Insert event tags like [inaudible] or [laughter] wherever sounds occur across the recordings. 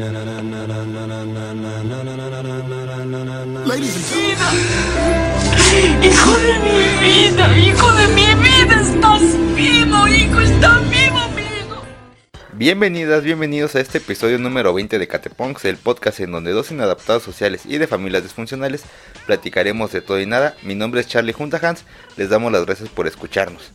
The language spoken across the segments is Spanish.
Hijo de mi vida, hijo de mi vida, estás vivo, hijo, estás vivo, amigo. Bienvenidas, bienvenidos a este episodio número 20 de Cateponks, el podcast en donde dos inadaptados sociales y de familias disfuncionales platicaremos de todo y nada. Mi nombre es Charlie Junta Hans, les damos las gracias por escucharnos.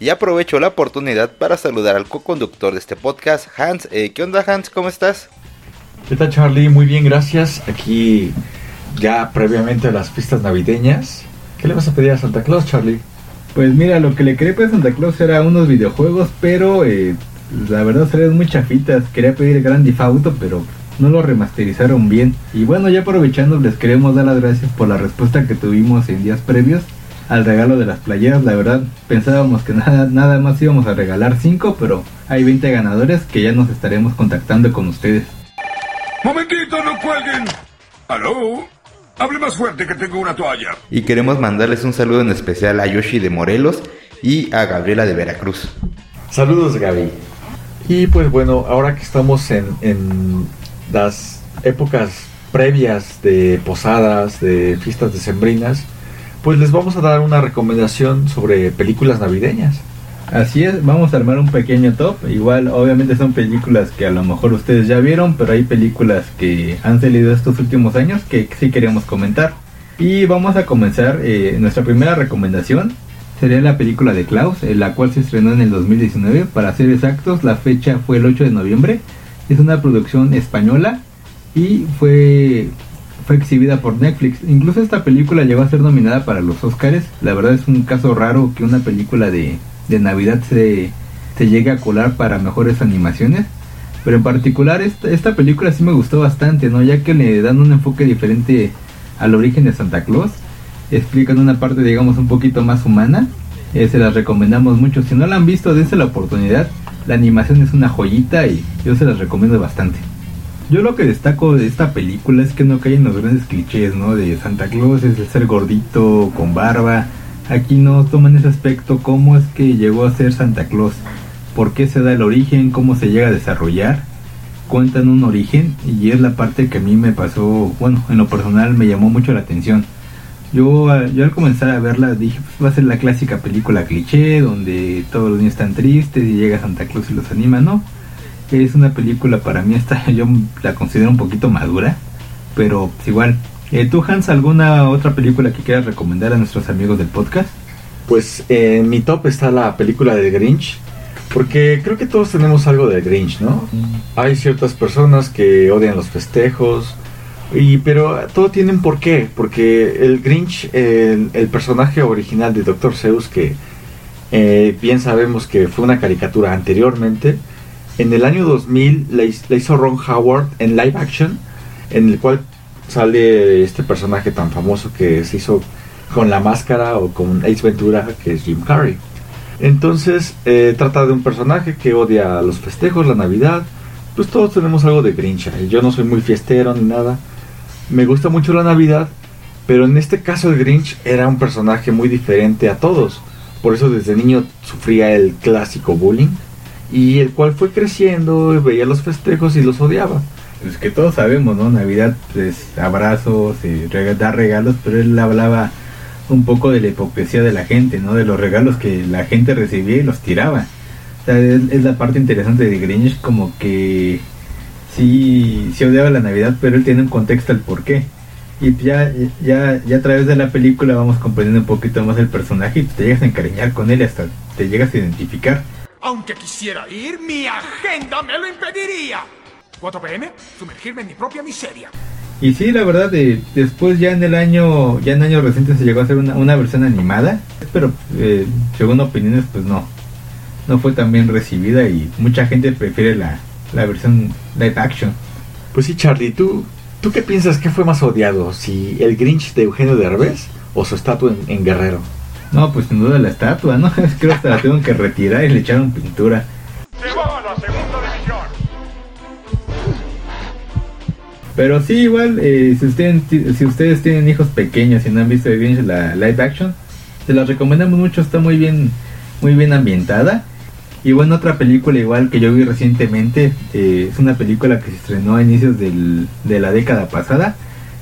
Y aprovecho la oportunidad para saludar al co-conductor de este podcast, Hans. Eh, ¿Qué onda Hans? ¿Cómo estás? ¿Qué tal Charlie? Muy bien, gracias. Aquí ya previamente a las fiestas navideñas. ¿Qué le vas a pedir a Santa Claus, Charlie? Pues mira, lo que le quería pedir a Santa Claus era unos videojuegos, pero eh, la verdad salieron muy chafitas. Quería pedir Grand Theft Auto, pero no lo remasterizaron bien. Y bueno, ya aprovechando, les queremos dar las gracias por la respuesta que tuvimos en días previos al regalo de las playeras. La verdad, pensábamos que nada, nada más íbamos a regalar 5, pero hay 20 ganadores que ya nos estaremos contactando con ustedes. Momentito, no cuelguen. ¿Aló? Hable más fuerte que tengo una toalla. Y queremos mandarles un saludo en especial a Yoshi de Morelos y a Gabriela de Veracruz. Saludos, Gaby. Y pues bueno, ahora que estamos en, en las épocas previas de posadas, de fiestas decembrinas, pues les vamos a dar una recomendación sobre películas navideñas. Así es, vamos a armar un pequeño top. Igual, obviamente son películas que a lo mejor ustedes ya vieron, pero hay películas que han salido estos últimos años que sí queremos comentar. Y vamos a comenzar eh, nuestra primera recomendación. Sería la película de Klaus, en la cual se estrenó en el 2019. Para ser exactos, la fecha fue el 8 de noviembre. Es una producción española y fue, fue exhibida por Netflix. Incluso esta película llegó a ser nominada para los Oscars. La verdad es un caso raro que una película de, de Navidad se, se a colar para mejores animaciones. Pero en particular esta, esta película sí me gustó bastante, ¿no? Ya que le dan un enfoque diferente al origen de Santa Claus. Explican una parte, digamos, un poquito más humana. Eh, se las recomendamos mucho. Si no la han visto, dense la oportunidad. La animación es una joyita y yo se las recomiendo bastante. Yo lo que destaco de esta película es que no caen los grandes clichés, ¿no? De Santa Claus es el ser gordito, con barba. Aquí no toman ese aspecto, cómo es que llegó a ser Santa Claus, por qué se da el origen, cómo se llega a desarrollar. Cuentan un origen y es la parte que a mí me pasó, bueno, en lo personal me llamó mucho la atención. Yo, yo al comenzar a verla dije, pues va a ser la clásica película cliché donde todos los niños están tristes y llega Santa Claus y los anima, ¿no? Es una película para mí, esta, [laughs] yo la considero un poquito madura, pero pues igual. Eh, ¿Tú, Hans, alguna otra película que quieras recomendar a nuestros amigos del podcast? Pues en mi top está la película de Grinch. Porque creo que todos tenemos algo de Grinch, ¿no? Hay ciertas personas que odian los festejos. Y, pero todo tiene un porqué. Porque el Grinch, el, el personaje original de Dr. Seuss, que eh, bien sabemos que fue una caricatura anteriormente, en el año 2000 la, his- la hizo Ron Howard en live action, en el cual sale este personaje tan famoso que se hizo con la máscara o con Ace Ventura, que es Jim Carrey. Entonces, eh, trata de un personaje que odia los festejos, la Navidad. Pues todos tenemos algo de Grinch. ahí. Yo no soy muy fiestero ni nada. Me gusta mucho la Navidad, pero en este caso el Grinch era un personaje muy diferente a todos. Por eso desde niño sufría el clásico bullying. Y el cual fue creciendo, veía los festejos y los odiaba. Pues que todos sabemos, ¿no? Navidad, pues abrazos y dar regalos, pero él hablaba un poco de la hipocresía de la gente, ¿no? De los regalos que la gente recibía y los tiraba. O sea, es, es la parte interesante de Grinch, como que sí, sí odiaba la Navidad, pero él tiene un contexto al por qué. Y ya, ya, ya a través de la película vamos comprendiendo un poquito más el personaje y te llegas a encariñar con él y hasta te llegas a identificar. Aunque quisiera ir, mi agenda me lo impediría. 4 pm, sumergirme en mi propia miseria. Y sí, la verdad, eh, después ya en el año, ya en años recientes se llegó a hacer una, una versión animada, pero eh, según opiniones, pues no, no fue tan bien recibida y mucha gente prefiere la, la versión live action. Pues sí, Charlie, ¿tú, ¿tú qué piensas que fue más odiado? ¿Si el Grinch de Eugenio Derbez o su estatua en, en Guerrero? No, pues sin duda la estatua, ¿no? [laughs] Creo que la tengo que retirar y le echaron pintura. Llegó a la segunda división. Pero sí, igual, eh, si, ustedes, si ustedes tienen hijos pequeños y no han visto bien la live action, se las recomendamos mucho, está muy bien, muy bien ambientada. Y bueno, otra película igual que yo vi recientemente, eh, es una película que se estrenó a inicios del, de la década pasada,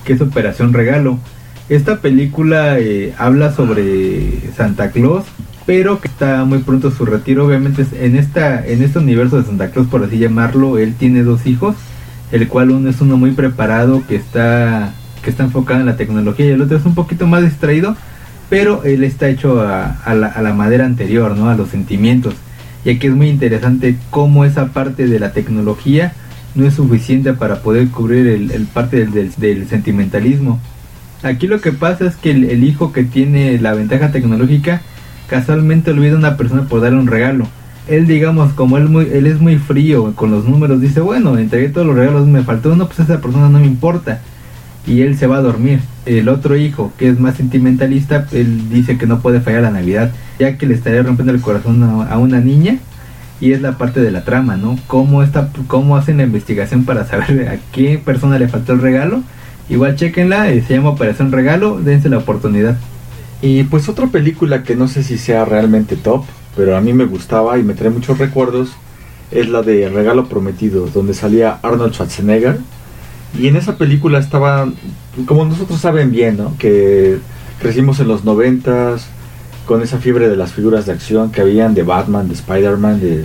que es Operación Regalo. Esta película eh, habla sobre Santa Claus, pero que está muy pronto su retiro. Obviamente en esta en este universo de Santa Claus, por así llamarlo, él tiene dos hijos, el cual uno es uno muy preparado que está que está enfocado en la tecnología y el otro es un poquito más distraído, pero él está hecho a, la, madera anterior, ¿no? A los sentimientos. Y aquí es muy interesante cómo esa parte de la tecnología no es suficiente para poder cubrir el, parte del, sentimentalismo. Aquí lo que pasa es que el, hijo que tiene la ventaja tecnológica casualmente olvida a una persona por darle un regalo. Él, digamos, como él, muy, él es muy frío con los números, dice, bueno, entregué todos los regalos, me faltó uno, pues a esa persona no me importa. Y él se va a dormir. El otro hijo, que es más sentimentalista, él dice que no puede fallar la Navidad, ya que le estaría rompiendo el corazón a, una niña. Y es la parte de la trama, ¿no? Cómo, está, cómo hacen la investigación para saber a qué persona le faltó el regalo. Igual chequenla, eh, se llama Operación Regalo, dense la oportunidad. Y pues otra película que no sé si sea realmente top, pero a mí me gustaba y me trae muchos recuerdos, es la de Regalo Prometido, donde salía Arnold Schwarzenegger. Y en esa película estaba, como nosotros saben bien, ¿no? Que crecimos en los noventas con esa fiebre de las figuras de acción que habían de Batman, de Spider-Man, de,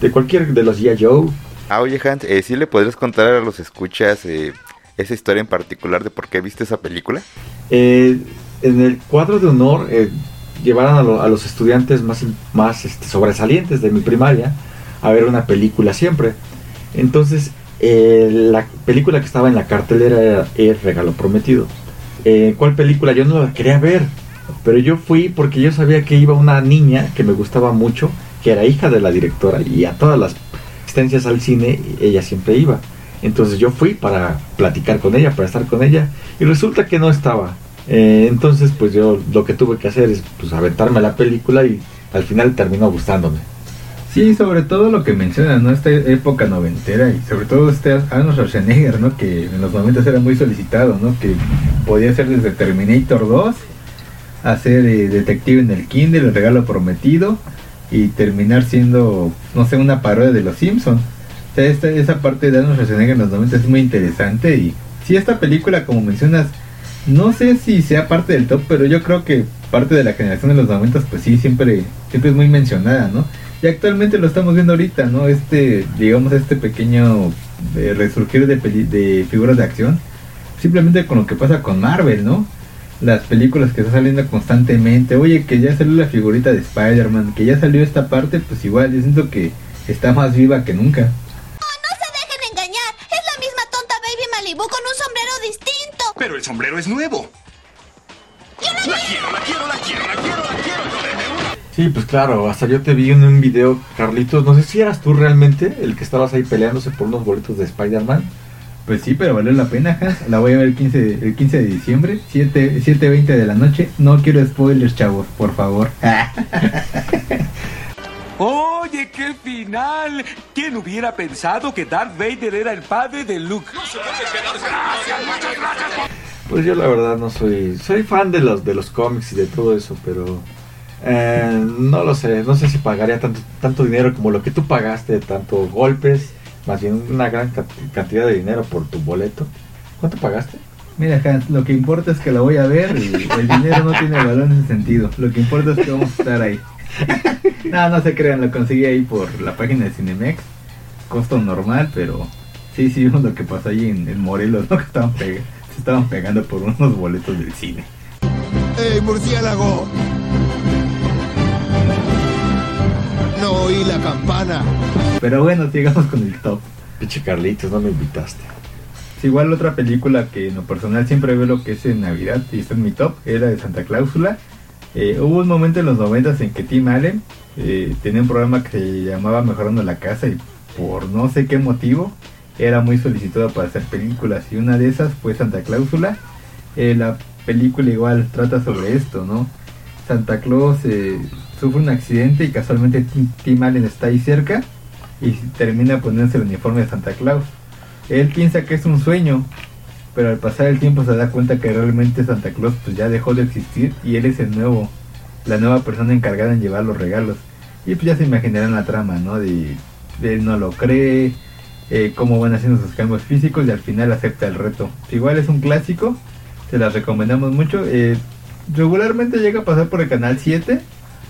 de cualquier de los G.I. Joe. Ah, oye Hans, eh, ¿sí le podrías contar a los escuchas eh, esa historia en particular de por qué viste esa película? Eh, en el cuadro de honor eh, llevaron a, los estudiantes más, más este, sobresalientes de mi primaria a ver una película siempre. Entonces, eh, la película que estaba en la cartelera era El Regalo Prometido. Eh, ¿Cuál película? Yo no la quería ver, pero yo fui porque yo sabía que iba una niña que me gustaba mucho, que era hija de la directora, y a todas las asistencias al cine ella siempre iba. Entonces yo fui para platicar con ella, para estar con ella, y resulta que no estaba. Eh, entonces, pues yo lo que tuve que hacer es pues aventarme la película y al final terminó gustándome. Sí, sobre todo lo que mencionas, ¿no? Esta época noventera y sobre todo este Arnold Schwarzenegger, ¿no? Que en los momentos era muy solicitado, ¿no? Que podía ser desde Terminator 2, hacer eh, detective en el Kindle, el regalo prometido y terminar siendo, no sé, una parodia de los Simpsons. Sea, esta, esa parte de Arnold Schwarzenegger en los 90 es muy interesante y si esta película, como mencionas, no sé si sea parte del top, pero yo creo que parte de la generación de los 90 pues sí, siempre, siempre es muy mencionada, ¿no? Y actualmente lo estamos viendo ahorita, ¿no? Este, digamos, este pequeño eh, resurgir de figuras de acción, simplemente con lo que pasa con Marvel, ¿no? Las películas que están saliendo constantemente, oye, que ya salió la figurita de Spider-Man, que ya salió esta parte, pues igual, yo siento que está más viva que nunca. no se dejen engañar, es la misma tonta Baby Malibu con un sombrero distinto. Pero el sombrero es nuevo. La quiero, la quiero, la quiero, la quiero, la quiero. Sí, pues claro, hasta yo te vi en un video, Carlitos. No sé si eras tú realmente el que estabas ahí peleándose por unos boletos de Spider-Man. Pues sí, pero valió la pena, Hans. La voy a ver el 15, el 15 de diciembre, 7, 7.20 de la noche. No quiero spoilers, chavos, por favor. [laughs] Oye, qué final. ¿Quién hubiera pensado que Darth Vader era el padre de Luke? Pues yo la verdad no soy, soy fan de los de los cómics y de todo eso, pero eh, no lo sé, no sé si pagaría tanto tanto dinero como lo que tú pagaste, tanto golpes, más bien una gran cantidad de dinero por tu boleto. ¿Cuánto pagaste? Mira, Hans, lo que importa es que la voy a ver y el dinero no tiene valor en ese sentido. Lo que importa es que vamos a estar ahí. [laughs] no, no se crean, lo conseguí ahí por la página de Cinemex. Costo normal, pero sí, sí, vimos [laughs] lo que pasó ahí en, Morelos, ¿no? Que estaban se estaban pegando por unos boletos del cine. ¡Ey, murciélago! No oí la campana. Pero bueno, sigamos con el top. Piche Carlitos, no me invitaste. igual otra película que en lo personal siempre veo lo que es en Navidad y está en mi top, era de Santa Cláusula. Eh, hubo un momento en los 90 en que Tim Allen eh, tenía un programa que se llamaba Mejorando la Casa y por no sé qué motivo era muy solicitado para hacer películas y una de esas fue Santa Cláusula. Eh, la película igual trata sobre esto, ¿no? Santa Claus sufre un accidente y casualmente Tim Allen está ahí cerca y termina poniéndose el uniforme de Santa Claus. Él piensa que es un sueño, pero al pasar el tiempo se da cuenta que realmente Santa Claus pues ya dejó de existir y él es el nuevo, la nueva persona encargada en llevar los regalos. Y pues ya se imaginarán la trama, ¿no? De, él no lo cree, eh, cómo van haciendo sus cambios físicos y al final acepta el reto. Igual es un clásico, se las recomendamos mucho. Eh, regularmente llega a pasar por el canal 7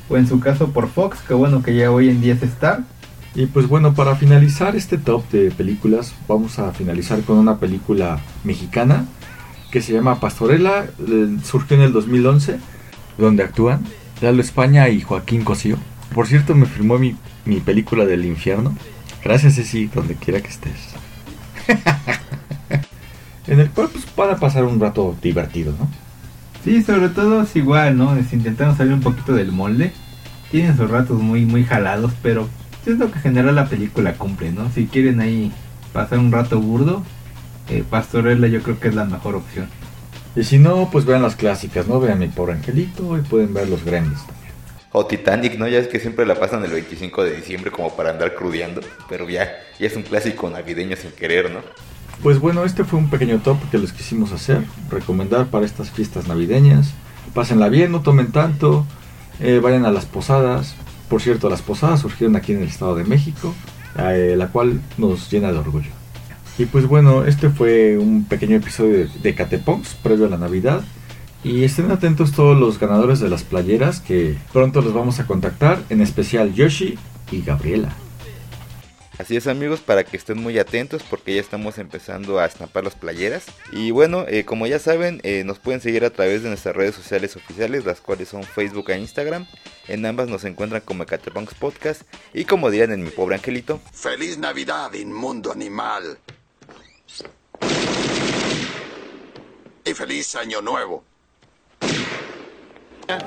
o en su caso por Fox, que bueno que ya hoy en día es Star. Y pues bueno, para finalizar este top de películas, vamos a finalizar con una película mexicana que se llama Pastorela, eh, surgió en el 2011, donde actúan Lalo España y Joaquín Cosío. Por cierto, me firmó mi, mi película del infierno. Gracias, Ceci, donde quiera que estés. [laughs] en el cual pues van a pasar un rato divertido, ¿no? Sí, sobre todo es igual, ¿no? Es intentando salir un poquito del molde. Tienen sus ratos muy, muy jalados, pero es lo que en general la película cumple, ¿no? Si quieren ahí pasar un rato burdo, eh, Pastorela yo creo que es la mejor opción. Y si no, pues vean las clásicas, ¿no? Vean Mi Pobre Angelito y pueden ver los Gremlins también. O Titanic, ¿no? Ya es que siempre la pasan el 25 de diciembre como para andar crudeando. Pero ya, ya es un clásico navideño sin querer, ¿no? Pues bueno, este fue un pequeño top que les quisimos hacer, recomendar para estas fiestas navideñas. Pásenla bien, no tomen tanto, eh, vayan a las posadas. Por cierto, las posadas surgieron aquí en el Estado de México, eh, la cual nos llena de orgullo. Y pues bueno, este fue un pequeño episodio de, Cateponks previo a la Navidad. Y estén atentos todos los ganadores de las playeras que pronto los vamos a contactar, en especial Yoshi y Gabriela. Así es amigos, para que estén muy atentos porque ya estamos empezando a estampar las playeras. Y bueno, eh, como ya saben, eh, nos pueden seguir a través de nuestras redes sociales oficiales, las cuales son Facebook e Instagram. En ambas nos encuentran como Catepunks Podcast y como dirán en mi pobre angelito. ¡Feliz Navidad, inmundo animal! Y feliz Año Nuevo.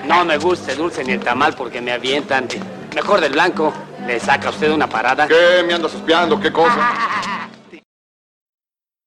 No me gusta el dulce ni el tamal porque me avientan. Mejor del blanco. ¿Le saca usted una parada? ¿Qué? ¿Me andas espiando? ¿Qué cosa?